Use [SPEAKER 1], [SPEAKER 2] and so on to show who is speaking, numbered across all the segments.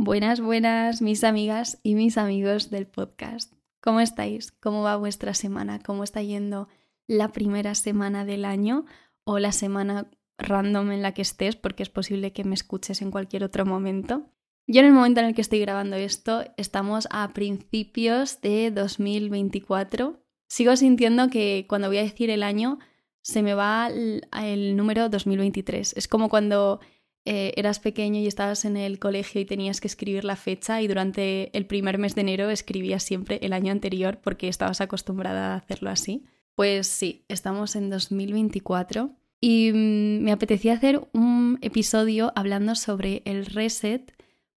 [SPEAKER 1] Buenas, buenas, mis amigas y mis amigos del podcast. ¿Cómo estáis? ¿Cómo va vuestra semana? ¿Cómo está yendo la primera semana del año o la semana random en la que estés? Porque es posible que me escuches en cualquier otro momento. Yo en el momento en el que estoy grabando esto, estamos a principios de 2024. Sigo sintiendo que cuando voy a decir el año, se me va el, número 2023. Es como cuando eh, eras pequeño y estabas en el colegio y tenías que escribir la fecha y durante el primer mes de enero escribías siempre el año anterior porque estabas acostumbrada a hacerlo así. Pues sí, estamos en 2024 y mm, me apetecía hacer un episodio hablando sobre el reset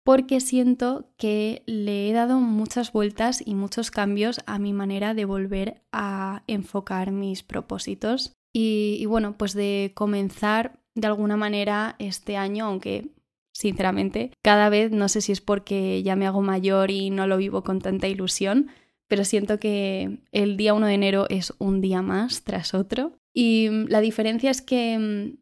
[SPEAKER 1] porque siento que le he dado muchas vueltas y muchos cambios a mi manera de volver a enfocar mis propósitos y, bueno, pues de comenzar de alguna manera este año, aunque sinceramente cada vez no sé si es porque ya me hago mayor y no lo vivo con tanta ilusión, pero siento que el día 1 de enero es un día más tras otro. Y la diferencia es que,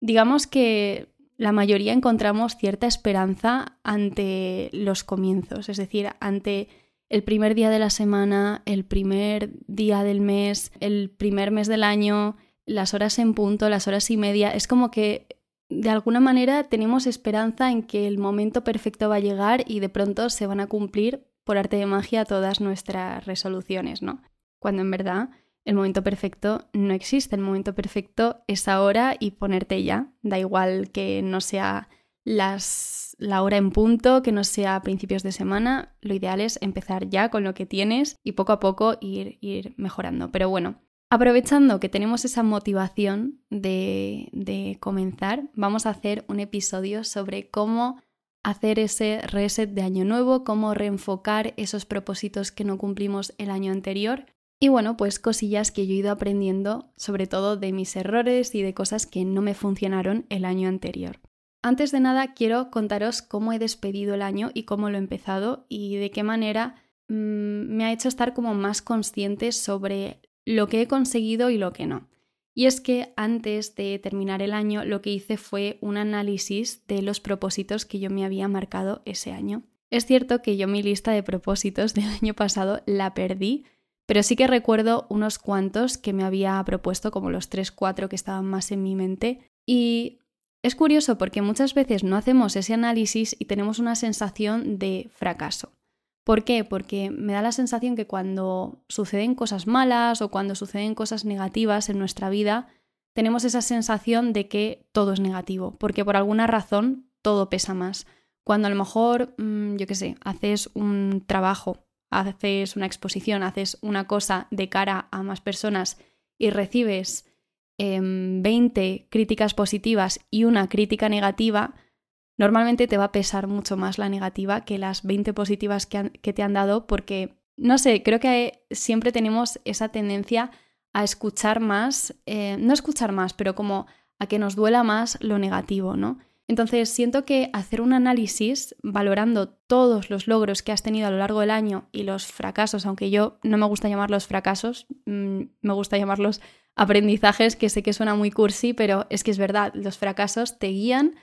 [SPEAKER 1] digamos que la mayoría encontramos cierta esperanza ante los comienzos, es decir, ante el primer día de la semana, el primer día del mes, el primer mes del año, las horas en punto, las horas y media, es como que de alguna manera tenemos esperanza en que el momento perfecto va a llegar y de pronto se van a cumplir por arte de magia todas nuestras resoluciones, ¿no? Cuando en verdad el momento perfecto no existe, el momento perfecto es ahora y ponerte ya, da igual que no sea las, la hora en punto, que no sea principios de semana, lo ideal es empezar ya con lo que tienes y poco a poco ir, ir mejorando. Pero bueno, Aprovechando que tenemos esa motivación de, comenzar, vamos a hacer un episodio sobre cómo hacer ese reset de año nuevo, cómo reenfocar esos propósitos que no cumplimos el año anterior y bueno, pues cosillas que yo he ido aprendiendo, sobre todo de mis errores y de cosas que no me funcionaron el año anterior. Antes de nada, quiero contaros cómo he despedido el año y cómo lo he empezado y de qué manera mm, me ha hecho estar como más consciente sobre lo que he conseguido y lo que no. Y es que antes de terminar el año lo que hice fue un análisis de los propósitos que yo me había marcado ese año. Es cierto que yo mi lista de propósitos del año pasado la perdí, pero sí que recuerdo unos cuantos que me había propuesto, como los 3-4 que estaban más en mi mente. Y es curioso porque muchas veces no hacemos ese análisis y tenemos una sensación de fracaso. ¿Por qué? Porque me da la sensación que cuando suceden cosas malas o cuando suceden cosas negativas en nuestra vida, tenemos esa sensación de que todo es negativo, porque por alguna razón todo pesa más. Cuando a lo mejor, mm, yo qué sé, haces un trabajo, haces una exposición, haces una cosa de cara a más personas y recibes 20 em, críticas positivas y una crítica negativa, normalmente te va a pesar mucho más la negativa que las 20 positivas que, te han dado porque, no sé, creo que siempre tenemos esa tendencia a escuchar más, eh, no escuchar más, pero como a que nos duela más lo negativo, ¿no? Entonces siento que hacer un análisis valorando todos los logros que has tenido a lo largo del año y los fracasos, aunque yo no me gusta llamarlos fracasos, mm, me gusta llamarlos aprendizajes, que sé que suena muy cursi, pero es que es verdad, los fracasos te guían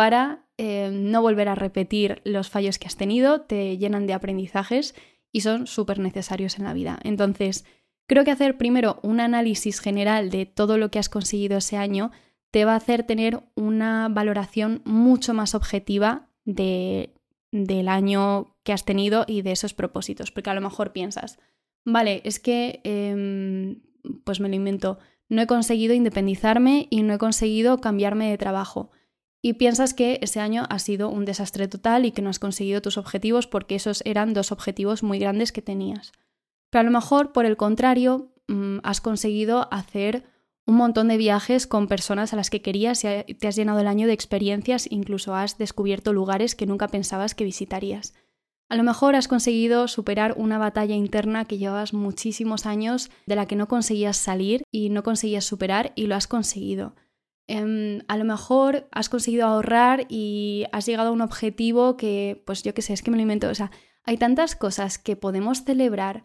[SPEAKER 1] para eh, no volver a repetir los fallos que has tenido, te llenan de aprendizajes y son súper necesarios en la vida. Entonces, creo que hacer primero un análisis general de todo lo que has conseguido ese año te va a hacer tener una valoración mucho más objetiva de, del año que has tenido y de esos propósitos, porque a lo mejor piensas, vale, es que, em, pues me lo invento, no he conseguido independizarme y no he conseguido cambiarme de trabajo y piensas que ese año ha sido un desastre total y que no has conseguido tus objetivos porque esos eran dos objetivos muy grandes que tenías. Pero a lo mejor, por el contrario, mm, has conseguido hacer un montón de viajes con personas a las que querías y te has llenado el año de experiencias, incluso has descubierto lugares que nunca pensabas que visitarías. A lo mejor has conseguido superar una batalla interna que llevabas muchísimos años de la que no conseguías salir y no conseguías superar y lo has conseguido. Em, a lo mejor has conseguido ahorrar y has llegado a un objetivo que, pues yo qué sé, es que me lo invento. O sea, hay tantas cosas que podemos celebrar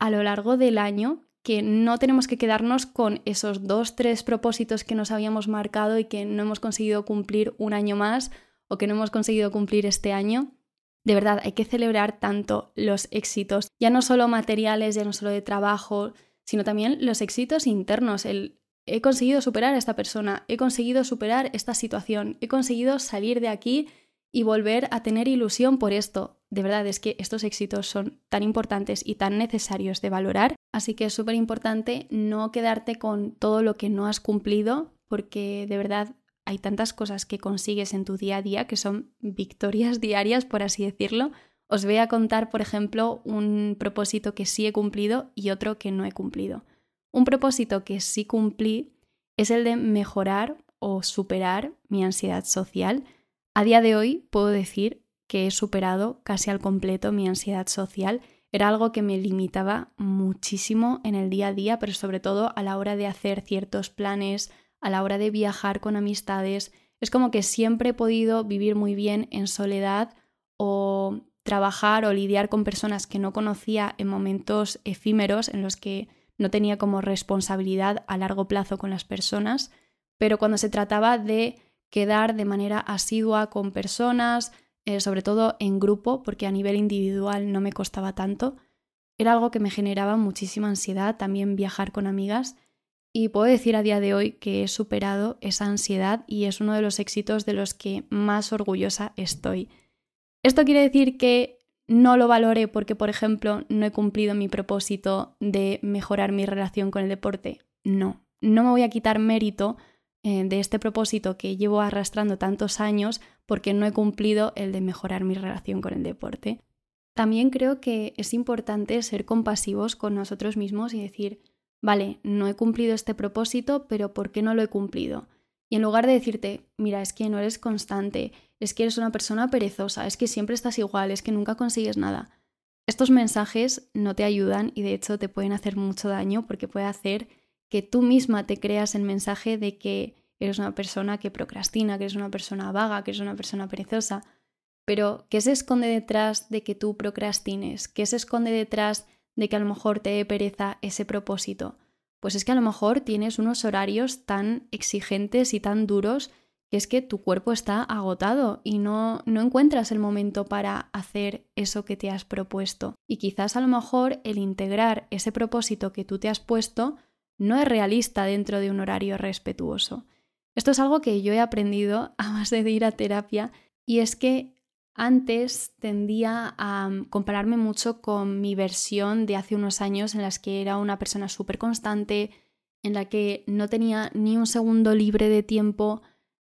[SPEAKER 1] a lo largo del año que no tenemos que quedarnos con esos dos, tres propósitos que nos habíamos marcado y que no hemos conseguido cumplir un año más o que no hemos conseguido cumplir este año. de verdad hay que celebrar tanto los éxitos, ya no solo materiales, ya no solo de trabajo, sino también los éxitos internos, el he conseguido superar a esta persona, he conseguido superar esta situación, he conseguido salir de aquí y volver a tener ilusión por esto. De verdad es que estos éxitos son tan importantes y tan necesarios de valorar, así que es súper importante no quedarte con todo lo que no has cumplido, porque de verdad hay tantas cosas que consigues en tu día a día que son victorias diarias, por así decirlo. Os voy a contar, por ejemplo, un propósito que sí he cumplido y otro que no he cumplido. Un propósito que sí cumplí es el de mejorar o superar mi ansiedad social. A día de hoy puedo decir que he superado casi al completo mi ansiedad social. Era algo que me limitaba muchísimo en el día a día, pero sobre todo a la hora de hacer ciertos planes, a la hora de viajar con amistades. Es como que siempre he podido vivir muy bien en soledad o trabajar o lidiar con personas que no conocía en momentos efímeros en los que no tenía como responsabilidad a largo plazo con las personas, pero cuando se trataba de quedar de manera asidua con personas, eh, sobre todo en grupo, porque a nivel individual no me costaba tanto, era algo que me generaba muchísima ansiedad, también viajar con amigas, y puedo decir a día de hoy que he superado esa ansiedad y es uno de los éxitos de los que más orgullosa estoy. Esto quiere decir que no lo valore porque, por ejemplo, no he cumplido mi propósito de mejorar mi relación con el deporte. No, no me voy a quitar mérito eh, de este propósito que llevo arrastrando tantos años porque no he cumplido el de mejorar mi relación con el deporte. También creo que es importante ser compasivos con nosotros mismos y decir, vale, no he cumplido este propósito, pero ¿por qué no lo he cumplido? Y en lugar de decirte, mira, es que no eres constante, es que eres una persona perezosa, es que siempre estás igual, es que nunca consigues nada. Estos mensajes no te ayudan y de hecho te pueden hacer mucho daño porque puede hacer que tú misma te creas el mensaje de que eres una persona que procrastina, que eres una persona vaga, que eres una persona perezosa. Pero, ¿qué se esconde detrás de que tú procrastines? ¿Qué se esconde detrás de que a lo mejor te dé pereza ese propósito? Pues es que a lo mejor tienes unos horarios tan exigentes y tan duros que es que tu cuerpo está agotado y no, no encuentras el momento para hacer eso que te has propuesto. Y quizás a lo mejor el integrar ese propósito que tú te has puesto no es realista dentro de un horario respetuoso. Esto es algo que yo he aprendido a base de ir a terapia y es que antes tendía a compararme mucho con mi versión de hace unos años en las que era una persona súper constante, en la que no tenía ni un segundo libre de tiempo,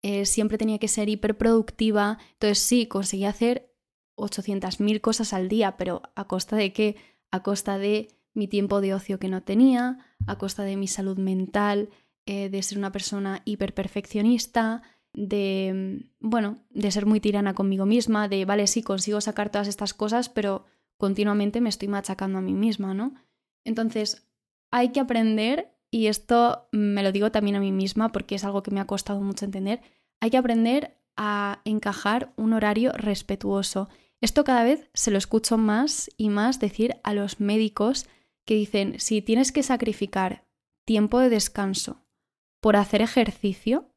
[SPEAKER 1] eh, siempre tenía que ser hiperproductiva. Entonces sí, conseguía hacer 800.000 cosas al día, pero ¿a costa de qué? A costa de mi tiempo de ocio que no tenía, a costa de mi salud mental, eh, de ser una persona hiperperfeccionista, de, mm, bueno, de ser muy tirana conmigo misma, de, vale, sí, consigo sacar todas estas cosas, pero continuamente me estoy machacando a mí misma, ¿no? Entonces, hay que aprender, y esto me lo digo también a mí misma porque es algo que me ha costado mucho entender, hay que aprender a encajar un horario respetuoso. Esto cada vez se lo escucho más y más decir a los médicos que dicen, si tienes que sacrificar tiempo de descanso por hacer ejercicio,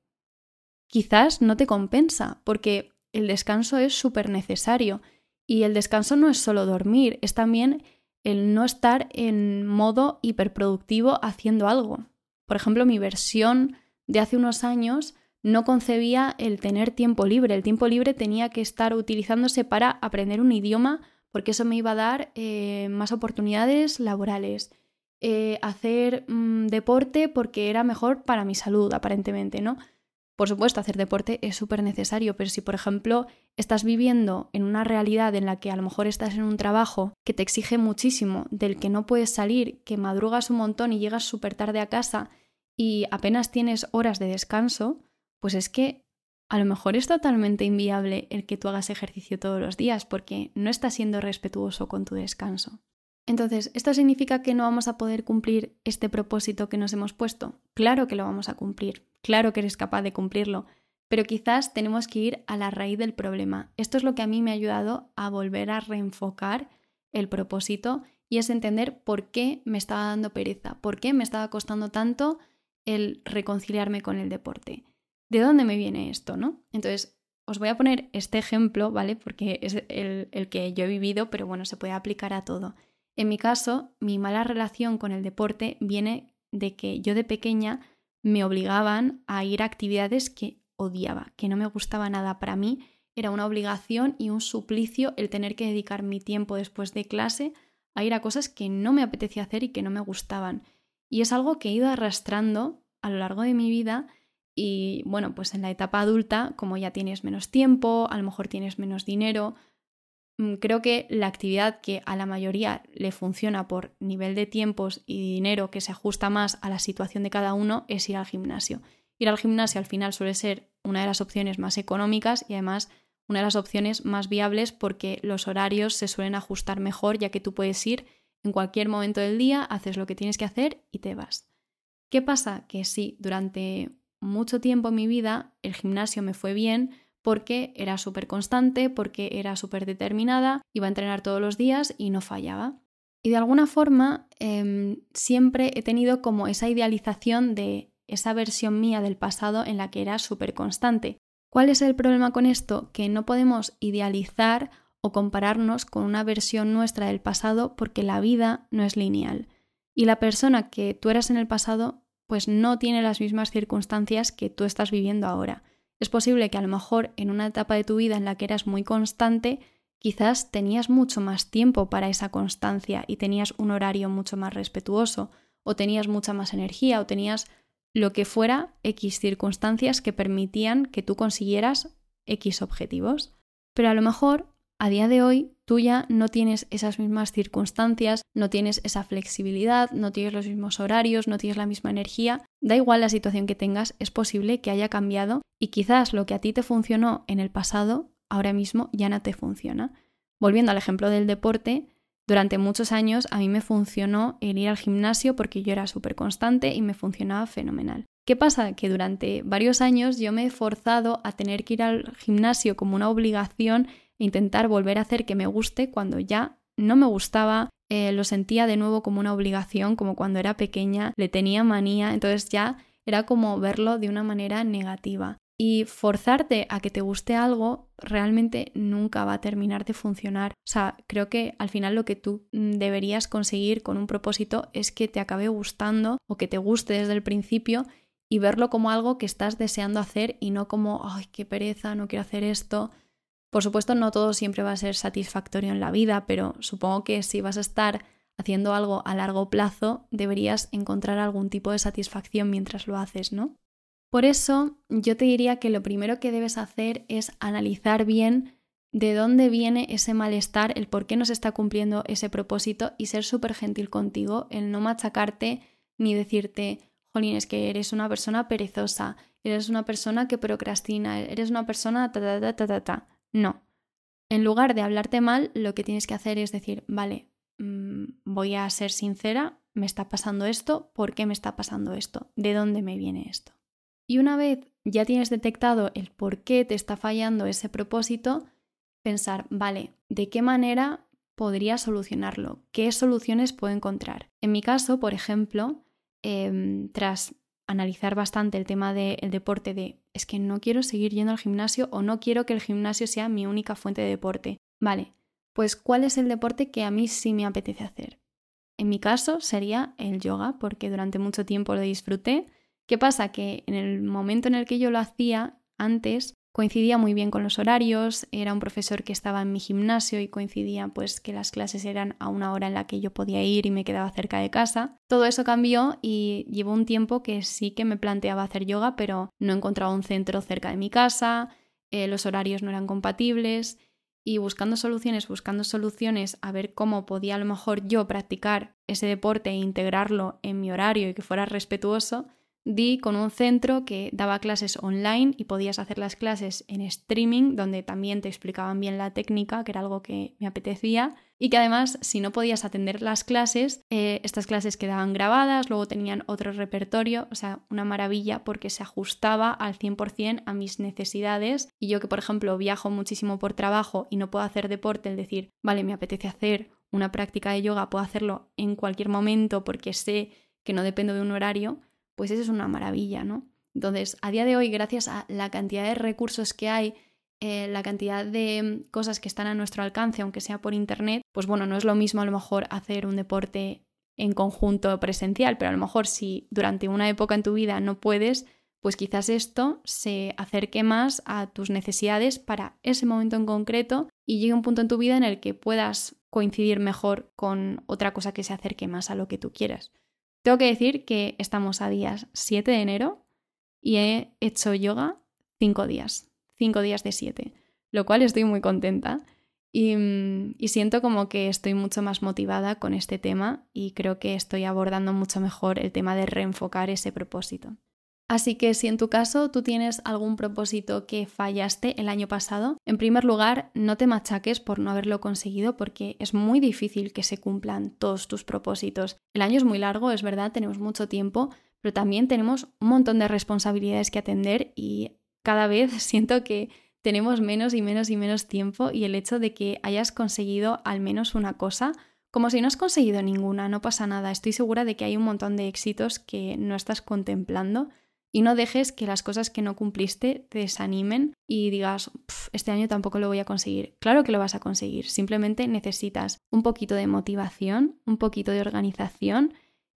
[SPEAKER 1] quizás no te compensa, porque el descanso es súper necesario. Y el descanso no es solo dormir, es también el no estar en modo hiperproductivo haciendo algo. Por ejemplo, mi versión de hace unos años no concebía el tener tiempo libre. El tiempo libre tenía que estar utilizándose para aprender un idioma porque eso me iba a dar eh, más oportunidades laborales. Eh, hacer mm, deporte porque era mejor para mi salud, aparentemente, ¿no? Por supuesto, hacer deporte es súper necesario, pero si por ejemplo estás viviendo en una realidad en la que a lo mejor estás en un trabajo que te exige muchísimo, del que no puedes salir, que madrugas un montón y llegas súper tarde a casa y apenas tienes horas de descanso, pues es que a lo mejor es totalmente inviable el que tú hagas ejercicio todos los días porque no estás siendo respetuoso con tu descanso. Entonces, ¿esto significa que no vamos a poder cumplir este propósito que nos hemos puesto? Claro que lo vamos a cumplir, claro que eres capaz de cumplirlo, pero quizás tenemos que ir a la raíz del problema. Esto es lo que a mí me ha ayudado a volver a reenfocar el propósito y es entender por qué me estaba dando pereza, por qué me estaba costando tanto el reconciliarme con el deporte. ¿De dónde me viene esto, no? Entonces, os voy a poner este ejemplo, ¿vale? Porque es el, el que yo he vivido, pero bueno, se puede aplicar a todo. En mi caso, mi mala relación con el deporte viene de que yo de pequeña me obligaban a ir a actividades que odiaba, que no me gustaba nada para mí. Era una obligación y un suplicio el tener que dedicar mi tiempo después de clase a ir a cosas que no me apetecía hacer y que no me gustaban. Y es algo que he ido arrastrando a lo largo de mi vida y bueno, pues en la etapa adulta, como ya tienes menos tiempo, a lo mejor tienes menos dinero, mm, creo que la actividad que a la mayoría le funciona por nivel de tiempos y dinero que se ajusta más a la situación de cada uno es ir al gimnasio. Ir al gimnasio al final suele ser una de las opciones más económicas y además una de las opciones más viables porque los horarios se suelen ajustar mejor ya que tú puedes ir en cualquier momento del día, haces lo que tienes que hacer y te vas. ¿Qué pasa? Que sí, durante mucho tiempo en mi vida el gimnasio me fue bien porque era súper constante, porque era súper determinada, iba a entrenar todos los días y no fallaba. Y de alguna forma em, siempre he tenido como esa idealización de esa versión mía del pasado en la que era súper constante. ¿Cuál es el problema con esto? Que no podemos idealizar o compararnos con una versión nuestra del pasado porque la vida no es lineal. Y la persona que tú eras en el pasado pues no tiene las mismas circunstancias que tú estás viviendo ahora. Es posible que a lo mejor en una etapa de tu vida en la que eras muy constante, quizás tenías mucho más tiempo para esa constancia y tenías un horario mucho más respetuoso, o tenías mucha más energía, o tenías lo que fuera X circunstancias que permitían que tú consiguieras X objetivos. Pero a lo mejor a día de hoy tú ya no tienes esas mismas circunstancias, no tienes esa flexibilidad, no tienes los mismos horarios, no tienes la misma energía. Da igual la situación que tengas, es posible que haya cambiado y quizás lo que a ti te funcionó en el pasado, ahora mismo ya no te funciona. Volviendo al ejemplo del deporte, durante muchos años a mí me funcionó el ir al gimnasio porque yo era súper constante y me funcionaba fenomenal. ¿Qué pasa? Que durante varios años yo me he forzado a tener que ir al gimnasio como una obligación intentar volver a hacer que me guste cuando ya no me gustaba, eh, lo sentía de nuevo como una obligación, como cuando era pequeña, le tenía manía, entonces ya era como verlo de una manera negativa. Y forzarte a que te guste algo realmente nunca va a terminar de funcionar. O sea, creo que al final lo que tú mm, deberías conseguir con un propósito es que te acabe gustando o que te guste desde el principio y verlo como algo que estás deseando hacer y no como, ay, qué pereza, no quiero hacer esto. Por supuesto, no todo siempre va a ser satisfactorio en la vida, pero supongo que si vas a estar haciendo algo a largo plazo, deberías encontrar algún tipo de satisfacción mientras lo haces, ¿no? Por eso, yo te diría que lo primero que debes hacer es analizar bien de dónde viene ese malestar, el por qué no se está cumpliendo ese propósito y ser súper gentil contigo, el no machacarte ni decirte, jolín, es que eres una persona perezosa, eres una persona que procrastina, eres una persona ta ta ta ta ta. ta. No. En lugar de hablarte mal, lo que tienes que hacer es decir, vale, mm, voy a ser sincera, me está pasando esto, ¿por qué me está pasando esto? ¿De dónde me viene esto? Y una vez ya tienes detectado el por qué te está fallando ese propósito, pensar, vale, ¿de qué manera podría solucionarlo? ¿Qué soluciones puedo encontrar? En mi caso, por ejemplo, em, tras analizar bastante el tema del deporte de es que no quiero seguir yendo al gimnasio o no quiero que el gimnasio sea mi única fuente de deporte. Vale, pues ¿cuál es el deporte que a mí sí me apetece hacer? En mi caso sería el yoga, porque durante mucho tiempo lo disfruté. ¿Qué pasa? Que en el momento en el que yo lo hacía antes, coincidía muy bien con los horarios, era un profesor que estaba en mi gimnasio y coincidía pues que las clases eran a una hora en la que yo podía ir y me quedaba cerca de casa. Todo eso cambió y llevó un tiempo que sí que me planteaba hacer yoga, pero no encontraba un centro cerca de mi casa, eh, los horarios no eran compatibles y buscando soluciones, buscando soluciones a ver cómo podía a lo mejor yo practicar ese deporte e integrarlo en mi horario y que fuera respetuoso, di con un centro que daba clases online y podías hacer las clases en streaming, donde también te explicaban bien la técnica, que era algo que me apetecía, y que además, si no podías atender las clases, eh, estas clases quedaban grabadas, luego tenían otro repertorio, o sea, una maravilla porque se ajustaba al 100% a mis necesidades. Y yo que, por ejemplo, viajo muchísimo por trabajo y no puedo hacer deporte, el decir, vale, me apetece hacer una práctica de yoga, puedo hacerlo en cualquier momento porque sé que no dependo de un horario, pues eso es una maravilla, ¿no? Entonces, a día de hoy, gracias a la cantidad de recursos que hay eh, la cantidad de cosas que están a nuestro alcance, aunque sea por internet, pues bueno, no es lo mismo a lo mejor hacer un deporte en conjunto presencial, pero a lo mejor si durante una época en tu vida no puedes, pues quizás esto se acerque más a tus necesidades para ese momento en concreto y llegue un punto en tu vida en el que puedas coincidir mejor con otra cosa que se acerque más a lo que tú quieras. Tengo que decir que estamos a días 7 de enero y he hecho yoga 5 días, 5 días de 7, lo cual estoy muy contenta y, mm, y, siento como que estoy mucho más motivada con este tema y creo que estoy abordando mucho mejor el tema de reenfocar ese propósito. Así que si en tu caso tú tienes algún propósito que fallaste el año pasado, en primer lugar, no te machaques por no haberlo conseguido porque es muy difícil que se cumplan todos tus propósitos. El año es muy largo, es verdad, tenemos mucho tiempo, pero también tenemos un montón de responsabilidades que atender y cada vez siento que tenemos menos y menos y menos tiempo y el hecho de que hayas conseguido al menos una cosa, como si no has conseguido ninguna, no pasa nada. Estoy segura de que hay un montón de éxitos que no estás contemplando y no dejes que las cosas que no cumpliste te desanimen y digas, este año tampoco lo voy a conseguir. Claro que lo vas a conseguir, simplemente necesitas un poquito de motivación, un poquito de organización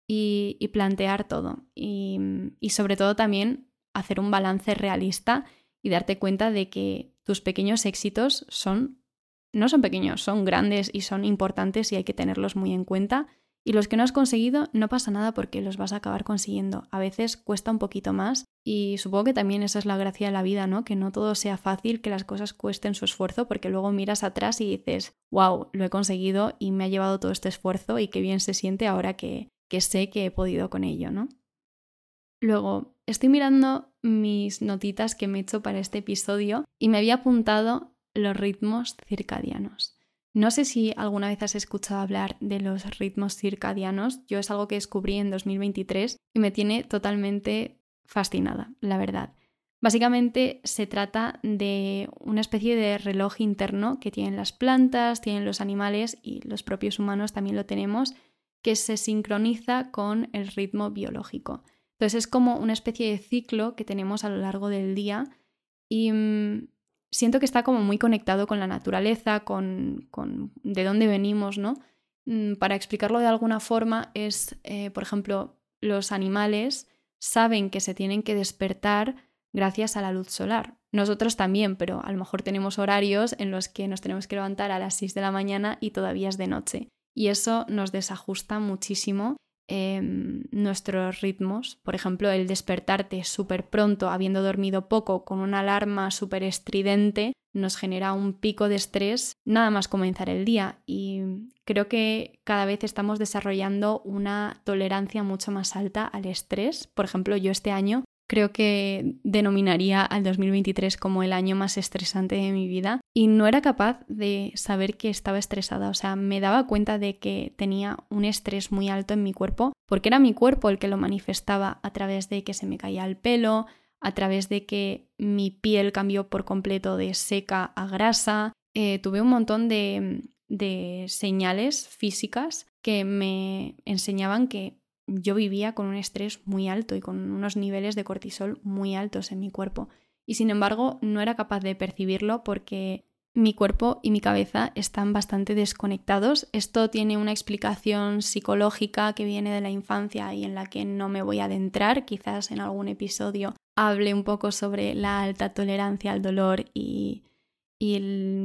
[SPEAKER 1] y, plantear todo. Y, y sobre todo también hacer un balance realista y darte cuenta de que tus pequeños éxitos son, no son pequeños, son grandes y son importantes y hay que tenerlos muy en cuenta y los que no has conseguido, no pasa nada porque los vas a acabar consiguiendo. A veces cuesta un poquito más y supongo que también esa es la gracia de la vida, ¿no? Que no todo sea fácil, que las cosas cuesten su esfuerzo, porque luego miras atrás y dices, wow, lo he conseguido y me ha llevado todo este esfuerzo y qué bien se siente ahora que, que sé que he podido con ello, ¿no? Luego, estoy mirando mis notitas que me he hecho para este episodio y me había apuntado los ritmos circadianos. No sé si alguna vez has escuchado hablar de los ritmos circadianos. Yo es algo que descubrí en 2023 y me tiene totalmente fascinada, la verdad. Básicamente se trata de una especie de reloj interno que tienen las plantas, tienen los animales y los propios humanos también lo tenemos, que se sincroniza con el ritmo biológico. Entonces es como una especie de ciclo que tenemos a lo largo del día y mm, siento que está como muy conectado con la naturaleza, con, de dónde venimos, ¿no? Mm, para explicarlo de alguna forma es, eh, por ejemplo, los animales saben que se tienen que despertar gracias a la luz solar. Nosotros también, pero a lo mejor tenemos horarios en los que nos tenemos que levantar a las 6 de la mañana y todavía es de noche. Y eso nos desajusta muchísimo Em, nuestros ritmos. Por ejemplo, el despertarte súper pronto, habiendo dormido poco, con una alarma súper estridente, nos genera un pico de estrés nada más comenzar el día. Y creo que cada vez estamos desarrollando una tolerancia mucho más alta al estrés. Por ejemplo, yo este año creo que denominaría al 2023 como el año más estresante de mi vida y no era capaz de saber que estaba estresada, o sea, me daba cuenta de que tenía un estrés muy alto en mi cuerpo porque era mi cuerpo el que lo manifestaba a través de que se me caía el pelo, a través de que mi piel cambió por completo de seca a grasa, eh, tuve un montón de, de señales físicas que me enseñaban que yo vivía con un estrés muy alto y con unos niveles de cortisol muy altos en mi cuerpo. Y sin embargo, no era capaz de percibirlo porque mi cuerpo y mi cabeza están bastante desconectados. Esto tiene una explicación psicológica que viene de la infancia y en la que no me voy a adentrar. Quizás en algún episodio hable un poco sobre la alta tolerancia al dolor y, y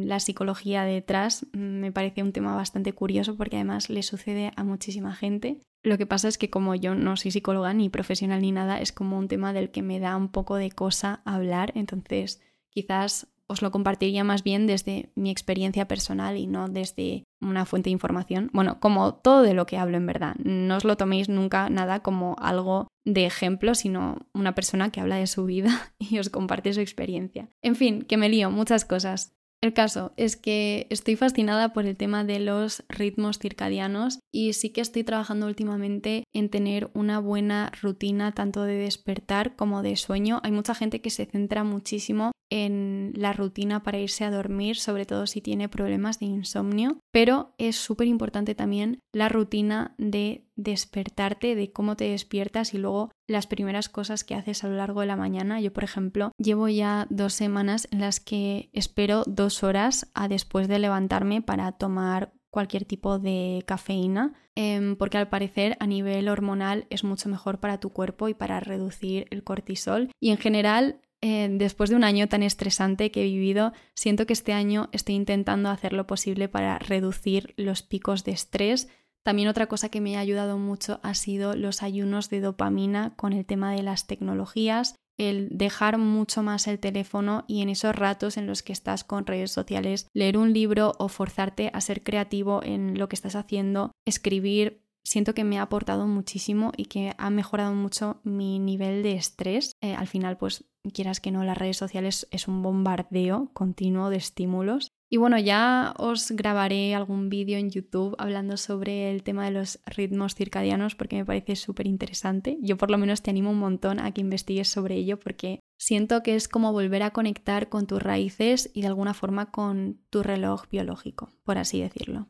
[SPEAKER 1] la psicología detrás. Me parece un tema bastante curioso porque además le sucede a muchísima gente. Lo que pasa es que como yo no soy psicóloga ni profesional ni nada, es como un tema del que me da un poco de cosa hablar, entonces quizás os lo compartiría más bien desde mi experiencia personal y no desde una fuente de información. Bueno, como todo de lo que hablo en verdad. No os lo toméis nunca nada como algo de ejemplo, sino una persona que habla de su vida y os comparte su experiencia. En fin, que me lío, muchas cosas. El caso es que estoy fascinada por el tema de los ritmos circadianos y sí que estoy trabajando últimamente en tener una buena rutina tanto de despertar como de sueño. Hay mucha gente que se centra muchísimo en la rutina para irse a dormir, sobre todo si tiene problemas de insomnio, pero es súper importante también la rutina de despertarte, de cómo te despiertas y luego las primeras cosas que haces a lo largo de la mañana. Yo, por ejemplo, llevo ya dos semanas en las que espero dos horas a después de levantarme para tomar cualquier tipo de cafeína, em, porque al parecer a nivel hormonal es mucho mejor para tu cuerpo y para reducir el cortisol. Y en general eh, después de un año tan estresante que he vivido, siento que este año estoy intentando hacer lo posible para reducir los picos de estrés. También otra cosa que me ha ayudado mucho ha sido los ayunos de dopamina con el tema de las tecnologías, el dejar mucho más el teléfono y en esos ratos en los que estás con redes sociales, leer un libro o forzarte a ser creativo en lo que estás haciendo, escribir, siento que me ha aportado muchísimo y que ha mejorado mucho mi nivel de estrés. Eh, al final, pues quieras que no, las redes sociales es un bombardeo continuo de estímulos. Y bueno, ya os grabaré algún vídeo en YouTube hablando sobre el tema de los ritmos circadianos porque me parece súper interesante. Yo por lo menos te animo un montón a que investigues sobre ello porque siento que es como volver a conectar con tus raíces y de alguna forma con tu reloj biológico, por así decirlo.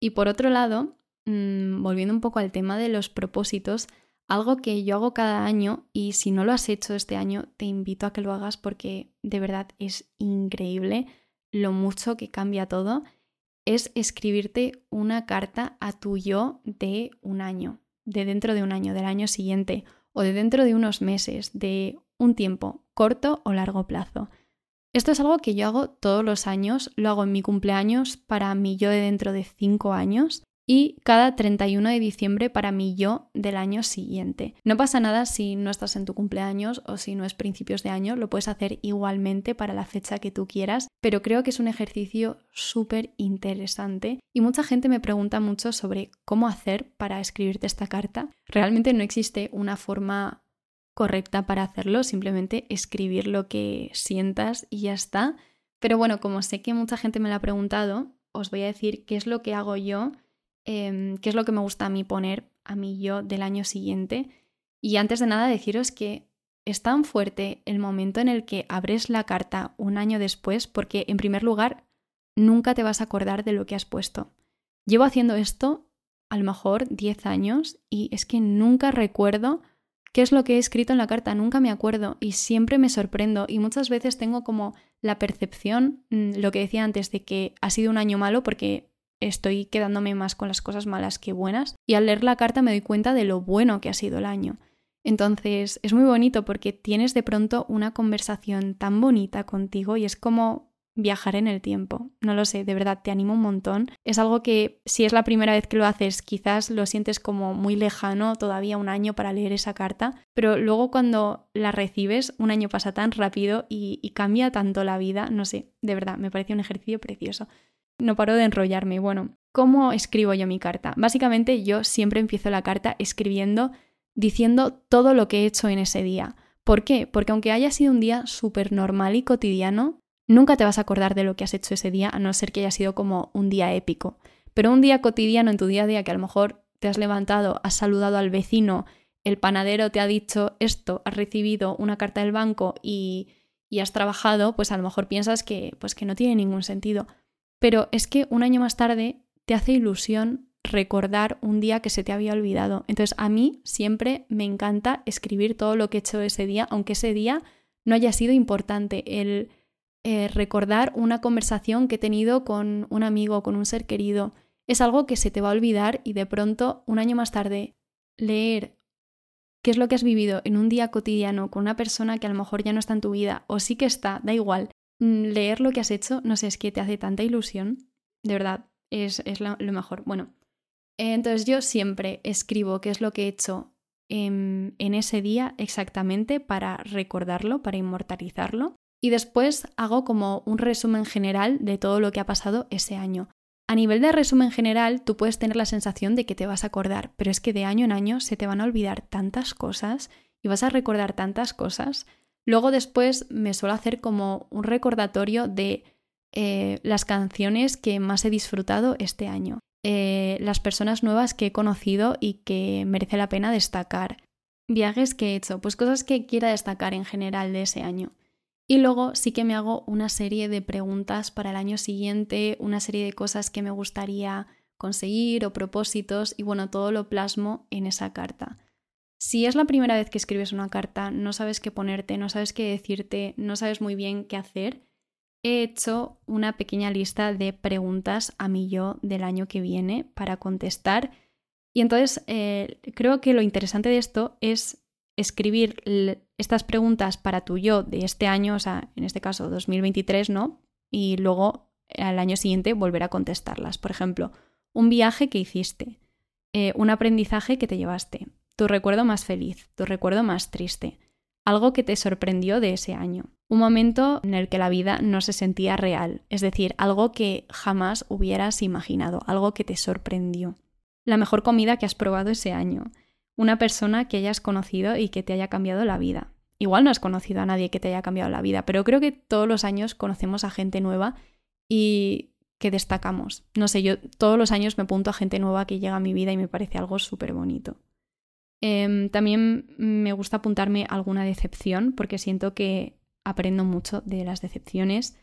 [SPEAKER 1] Y por otro lado, Mm, volviendo un poco al tema de los propósitos, algo que yo hago cada año y si no lo has hecho este año, te invito a que lo hagas porque de verdad es increíble lo mucho que cambia todo, es escribirte una carta a tu yo de un año, de dentro de un año, del año siguiente o de dentro de unos meses, de un tiempo corto o largo plazo. Esto es algo que yo hago todos los años, lo hago en mi cumpleaños para mi yo de dentro de cinco años y cada 31 de diciembre para mi yo del año siguiente. No pasa nada si no estás en tu cumpleaños o si no es principios de año, lo puedes hacer igualmente para la fecha que tú quieras, pero creo que es un ejercicio súper interesante y mucha gente me pregunta mucho sobre cómo hacer para escribirte esta carta. Realmente no existe una forma correcta para hacerlo, simplemente escribir lo que sientas y ya está. Pero bueno, como sé que mucha gente me lo ha preguntado, os voy a decir qué es lo que hago yo Em, qué es lo que me gusta a mí poner a mí yo del año siguiente. Y antes de nada deciros que es tan fuerte el momento en el que abres la carta un año después porque en primer lugar nunca te vas a acordar de lo que has puesto. Llevo haciendo esto a lo mejor 10 años y es que nunca recuerdo qué es lo que he escrito en la carta, nunca me acuerdo y siempre me sorprendo y muchas veces tengo como la percepción, mm, lo que decía antes, de que ha sido un año malo porque estoy quedándome más con las cosas malas que buenas y al leer la carta me doy cuenta de lo bueno que ha sido el año. Entonces es muy bonito porque tienes de pronto una conversación tan bonita contigo y es como viajar en el tiempo. No lo sé, de verdad te animo un montón. Es algo que si es la primera vez que lo haces quizás lo sientes como muy lejano, todavía un año para leer esa carta, pero luego cuando la recibes un año pasa tan rápido y, y cambia tanto la vida, no sé, de verdad, me parece un ejercicio precioso. No paro de enrollarme. Bueno, ¿cómo escribo yo mi carta? Básicamente yo siempre empiezo la carta escribiendo, diciendo todo lo que he hecho en ese día. ¿Por qué? Porque aunque haya sido un día súper normal y cotidiano, nunca te vas a acordar de lo que has hecho ese día, a no ser que haya sido como un día épico. Pero un día cotidiano en tu día a día que a lo mejor te has levantado, has saludado al vecino, el panadero te ha dicho esto, has recibido una carta del banco y, y has trabajado, pues a lo mejor piensas que, pues que no tiene ningún sentido. Pero es que un año más tarde te hace ilusión recordar un día que se te había olvidado. Entonces a mí siempre me encanta escribir todo lo que he hecho ese día, aunque ese día no haya sido importante. El eh, recordar una conversación que he tenido con un amigo, con un ser querido, es algo que se te va a olvidar y de pronto, un año más tarde, leer qué es lo que has vivido en un día cotidiano con una persona que a lo mejor ya no está en tu vida, o sí que está, da igual, leer lo que has hecho, no sé, es que te hace tanta ilusión. De verdad, es, lo, mejor. Bueno, entonces yo siempre escribo qué es lo que he hecho en, en ese día exactamente para recordarlo, para inmortalizarlo. Y después hago como un resumen general de todo lo que ha pasado ese año. A nivel de resumen general, tú puedes tener la sensación de que te vas a acordar, pero es que de año en año se te van a olvidar tantas cosas y vas a recordar tantas cosas Luego después me suelo hacer como un recordatorio de eh, las canciones que más he disfrutado este año, eh, las personas nuevas que he conocido y que merece la pena destacar, viajes que he hecho, pues cosas que quiera destacar en general de ese año. Y luego sí que me hago una serie de preguntas para el año siguiente, una serie de cosas que me gustaría conseguir o propósitos y bueno, todo lo plasmo en esa carta. Si es la primera vez que escribes una carta, no sabes qué ponerte, no sabes qué decirte, no sabes muy bien qué hacer, he hecho una pequeña lista de preguntas a mi yo del año que viene para contestar. Y entonces eh, creo que lo interesante de esto es escribir estas preguntas para tu yo de este año, o sea, en este caso 2023, ¿no? Y luego al año siguiente volver a contestarlas. Por ejemplo, un viaje que hiciste, eh, un aprendizaje que te llevaste, tu recuerdo más feliz, tu recuerdo más triste, algo que te sorprendió de ese año, un momento en el que la vida no se sentía real, es decir, algo que jamás hubieras imaginado, algo que te sorprendió, la mejor comida que has probado ese año, una persona que hayas conocido y que te haya cambiado la vida. Igual no has conocido a nadie que te haya cambiado la vida, pero creo que todos los años conocemos a gente nueva y que destacamos. No sé, yo todos los años me apunto a gente nueva que llega a mi vida y me parece algo súper bonito. Em, también me gusta apuntarme alguna decepción porque siento que aprendo mucho de las decepciones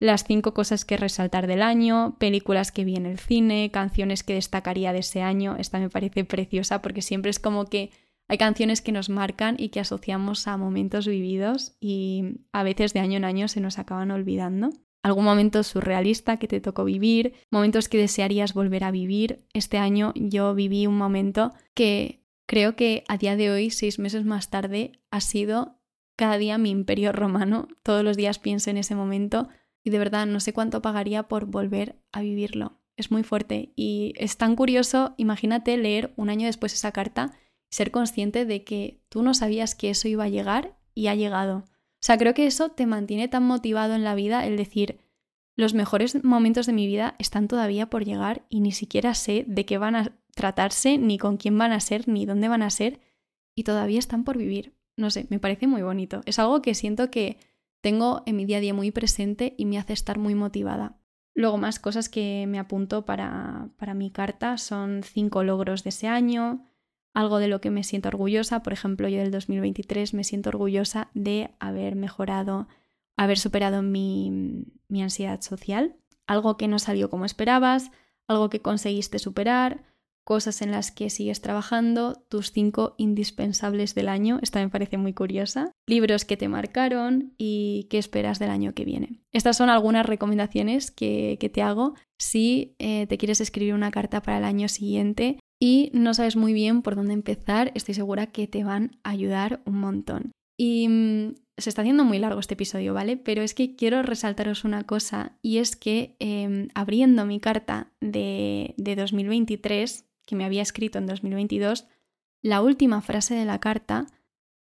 [SPEAKER 1] las cinco cosas que resaltar del año, películas que vi en el cine, canciones que destacaría de ese año. Esta me parece preciosa porque siempre es como que hay canciones que nos marcan y que asociamos a momentos vividos y a veces de año en año se nos acaban olvidando. Algún momento surrealista que te tocó vivir, momentos que desearías volver a vivir. Este año yo viví un momento que creo que a día de hoy, seis meses más tarde, ha sido cada día mi imperio romano. Todos los días pienso en ese momento y de verdad no sé cuánto pagaría por volver a vivirlo. Es muy fuerte y es tan curioso, imagínate leer un año después esa carta y ser consciente de que tú no sabías que eso iba a llegar y ha llegado. O sea, creo que eso te mantiene tan motivado en la vida el decir, los mejores momentos de mi vida están todavía por llegar y ni siquiera sé de qué van a tratarse, ni con quién van a ser, ni dónde van a ser, y todavía están por vivir. No sé, me parece muy bonito. Es algo que siento que tengo en mi día a día muy presente y me hace estar muy motivada. Luego más cosas que me apunto para, para mi carta son cinco logros de ese año, algo de lo que me siento orgullosa, por ejemplo yo del 2023 me siento orgullosa de haber mejorado, haber superado mi, mi ansiedad social, algo que no salió como esperabas, algo que conseguiste superar, cosas en las que sigues trabajando, tus cinco indispensables del año, esta me parece muy curiosa, libros que te marcaron y qué esperas del año que viene. Estas son algunas recomendaciones que, te hago si eh, te quieres escribir una carta para el año siguiente y no sabes muy bien por dónde empezar, estoy segura que te van a ayudar un montón. Y mm, se está haciendo muy largo este episodio, ¿vale? Pero es que quiero resaltaros una cosa y es que em, abriendo mi carta de, de 2023, que me había escrito en 2022, la última frase de la carta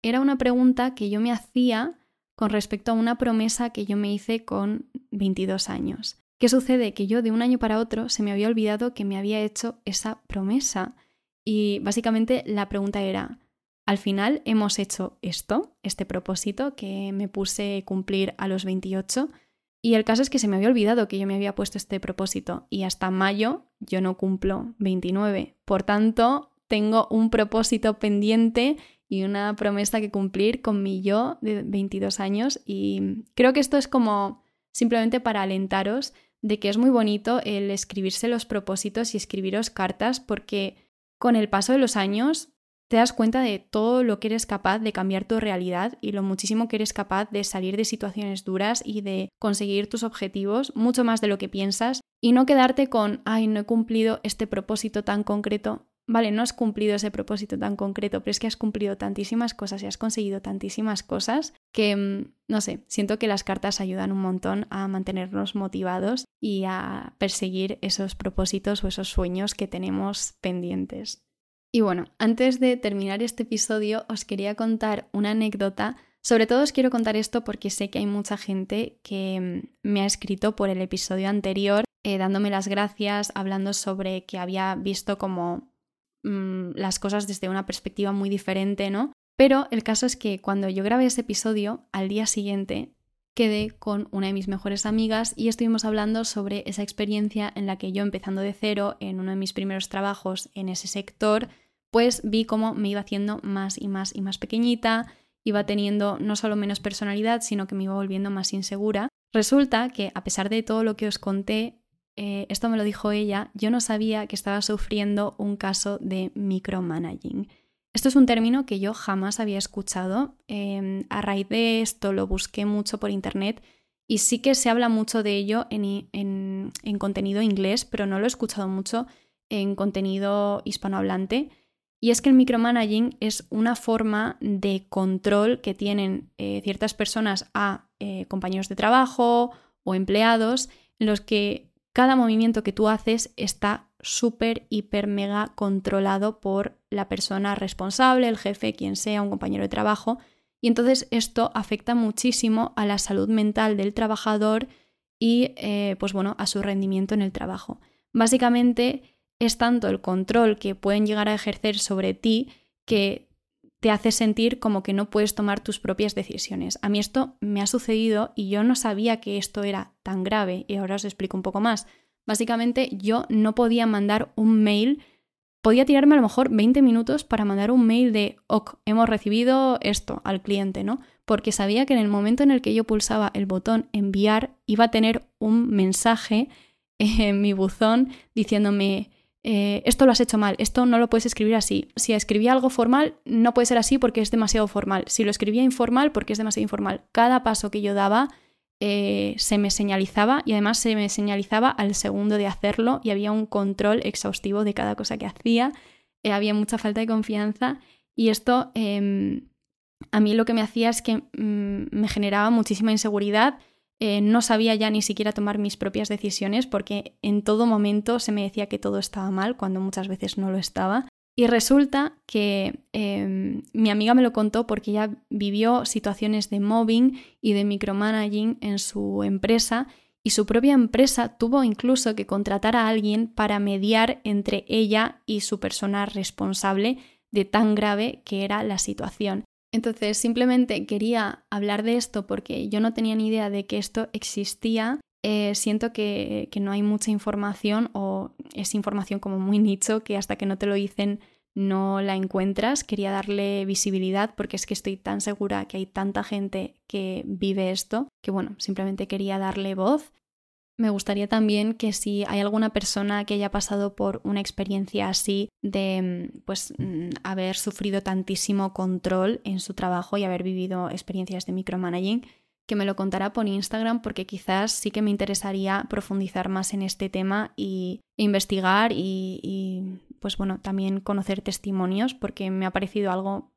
[SPEAKER 1] era una pregunta que yo me hacía con respecto a una promesa que yo me hice con 22 años. ¿Qué sucede? Que yo de un año para otro se me había olvidado que me había hecho esa promesa. Y básicamente la pregunta era, al final hemos hecho esto, este propósito que me puse cumplir a los 28 y el caso es que se me había olvidado que yo me había puesto este propósito y hasta mayo yo no cumplo 29. Por tanto, tengo un propósito pendiente y una promesa que cumplir con mi yo de 22 años y creo que esto es como simplemente para alentaros de que es muy bonito el escribirse los propósitos y escribiros cartas porque con el paso de los años te das cuenta de todo lo que eres capaz de cambiar tu realidad y lo muchísimo que eres capaz de salir de situaciones duras y de conseguir tus objetivos mucho más de lo que piensas y no quedarte con, ay, no he cumplido este propósito tan concreto. Vale, no has cumplido ese propósito tan concreto, pero es que has cumplido tantísimas cosas y has conseguido tantísimas cosas que, mm, no sé, siento que las cartas ayudan un montón a mantenernos motivados y a perseguir esos propósitos o esos sueños que tenemos pendientes. Y bueno, antes de terminar este episodio os quería contar una anécdota. Sobre todo os quiero contar esto porque sé que hay mucha gente que mm, me ha escrito por el episodio anterior eh, dándome las gracias, hablando sobre que había visto como mm, las cosas desde una perspectiva muy diferente, ¿no? Pero el caso es que cuando yo grabé ese episodio, al día siguiente quedé con una de mis mejores amigas y estuvimos hablando sobre esa experiencia en la que yo empezando de cero en uno de mis primeros trabajos en ese sector, pues vi cómo me iba haciendo más y más y más pequeñita iba teniendo no solo menos personalidad, sino que me iba volviendo más insegura. Resulta que, a pesar de todo lo que os conté, eh, esto me lo dijo ella, yo no sabía que estaba sufriendo un caso de micromanaging. Esto es un término que yo jamás había escuchado. Em, a raíz de esto lo busqué mucho por internet y sí que se habla mucho de ello en, en, contenido inglés, pero no lo he escuchado mucho en contenido hispanohablante. Y es que el micromanaging es una forma de control que tienen eh, ciertas personas a eh, compañeros de trabajo o empleados en los que cada movimiento que tú haces está súper, hiper, mega controlado por la persona responsable, el jefe, quien sea, un compañero de trabajo. Y entonces esto afecta muchísimo a la salud mental del trabajador y, eh, pues bueno, a su rendimiento en el trabajo. Básicamente es tanto el control que pueden llegar a ejercer sobre ti que te hace sentir como que no puedes tomar tus propias decisiones. A mí esto me ha sucedido y yo no sabía que esto era tan grave y ahora os explico un poco más. Básicamente yo no podía mandar un mail, podía tirarme a lo mejor 20 minutos para mandar un mail de, ok, hemos recibido esto al cliente, ¿no? Porque sabía que en el momento en el que yo pulsaba el botón enviar iba a tener un mensaje en mi buzón diciéndome, eh, esto lo has hecho mal, esto no lo puedes escribir así. Si escribía algo formal, no puede ser así porque es demasiado formal. Si lo escribía informal, porque es demasiado informal. Cada paso que yo daba eh, se me señalizaba y además se me señalizaba al segundo de hacerlo y había un control exhaustivo de cada cosa que hacía, eh, había mucha falta de confianza y esto em, a mí lo que me hacía es que mm, me generaba muchísima inseguridad, eh, no sabía ya ni siquiera tomar mis propias decisiones porque en todo momento se me decía que todo estaba mal cuando muchas veces no lo estaba y resulta que em, mi amiga me lo contó porque ella vivió situaciones de mobbing y de micromanaging en su empresa y su propia empresa tuvo incluso que contratar a alguien para mediar entre ella y su persona responsable de tan grave que era la situación. Entonces simplemente quería hablar de esto porque yo no tenía ni idea de que esto existía. Eh, siento que, que no hay mucha información o es información como muy nicho que hasta que no te lo dicen no la encuentras. Quería darle visibilidad porque es que estoy tan segura que hay tanta gente que vive esto que bueno, simplemente quería darle voz. Me gustaría también que si hay alguna persona que haya pasado por una experiencia así de pues mm, haber sufrido tantísimo control en su trabajo y haber vivido experiencias de micromanaging, que me lo contara por Instagram porque quizás sí que me interesaría profundizar más en este tema y investigar y pues bueno, también conocer testimonios porque me ha parecido algo,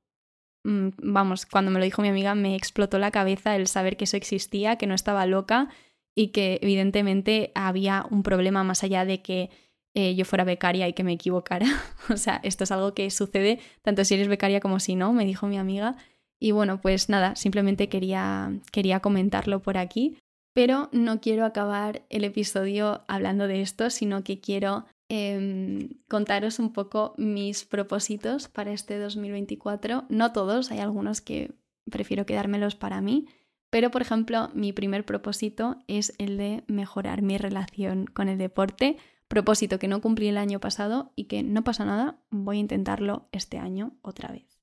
[SPEAKER 1] mm, vamos, cuando me lo dijo mi amiga me explotó la cabeza el saber que eso existía, que no estaba loca y que evidentemente había un problema más allá de que eh, yo fuera becaria y que me equivocara. o sea, esto es algo que sucede tanto si eres becaria como si no, me dijo mi amiga. Y bueno, pues nada, simplemente quería, quería comentarlo por aquí. Pero no quiero acabar el episodio hablando de esto, sino que quiero Em, contaros un poco mis propósitos para este 2024. No todos, hay algunos que prefiero quedármelos para mí, pero por ejemplo mi primer propósito es el de mejorar mi relación con el deporte, propósito que no cumplí el año pasado y que no pasa nada, voy a intentarlo este año otra vez.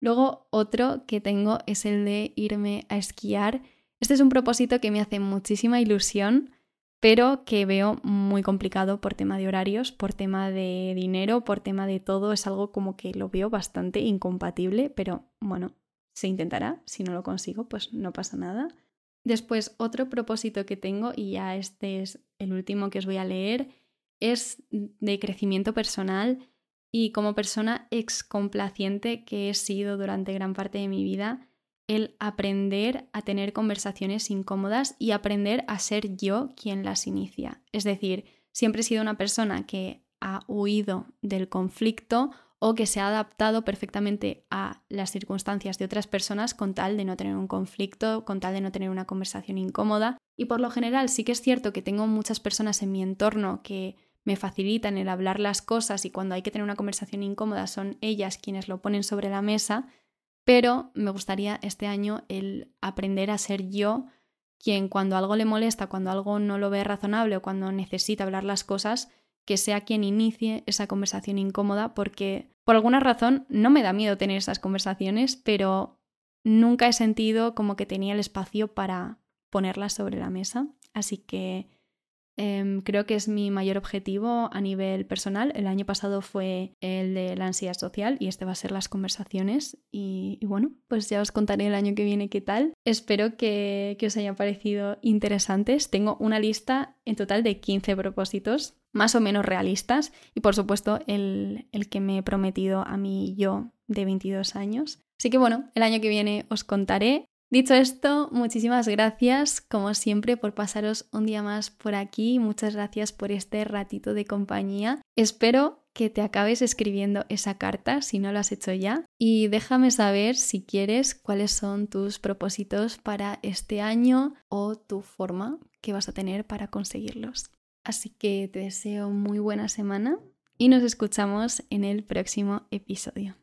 [SPEAKER 1] Luego otro que tengo es el de irme a esquiar. Este es un propósito que me hace muchísima ilusión pero que veo muy complicado por tema de horarios, por tema de dinero, por tema de todo. Es algo como que lo veo bastante incompatible, pero bueno, se intentará. Si no lo consigo, pues no pasa nada. Después, otro propósito que tengo, y ya este es el último que os voy a leer, es de crecimiento personal y como persona excomplaciente que he sido durante gran parte de mi vida, el aprender a tener conversaciones incómodas y aprender a ser yo quien las inicia. Es decir, siempre he sido una persona que ha huido del conflicto o que se ha adaptado perfectamente a las circunstancias de otras personas con tal de no tener un conflicto, con tal de no tener una conversación incómoda. Y por lo general sí que es cierto que tengo muchas personas en mi entorno que me facilitan el hablar las cosas y cuando hay que tener una conversación incómoda son ellas quienes lo ponen sobre la mesa, pero me gustaría este año el aprender a ser yo quien cuando algo le molesta, cuando algo no lo ve razonable o cuando necesita hablar las cosas, que sea quien inicie esa conversación incómoda porque por alguna razón no me da miedo tener esas conversaciones, pero nunca he sentido como que tenía el espacio para ponerlas sobre la mesa. Así que Em, creo que es mi mayor objetivo a nivel personal. El año pasado fue el de la ansiedad social y este va a ser las conversaciones. Y, bueno, pues ya os contaré el año que viene qué tal. Espero que, os haya parecido interesantes. Tengo una lista en total de 15 propósitos, más o menos realistas. Y por supuesto, el, el que me he prometido a mí yo de 22 años. Así que bueno, el año que viene os contaré Dicho esto, muchísimas gracias como siempre por pasaros un día más por aquí. Muchas gracias por este ratito de compañía. Espero que te acabes escribiendo esa carta si no lo has hecho ya y déjame saber si quieres cuáles son tus propósitos para este año o tu forma que vas a tener para conseguirlos. Así que te deseo muy buena semana y nos escuchamos en el próximo episodio.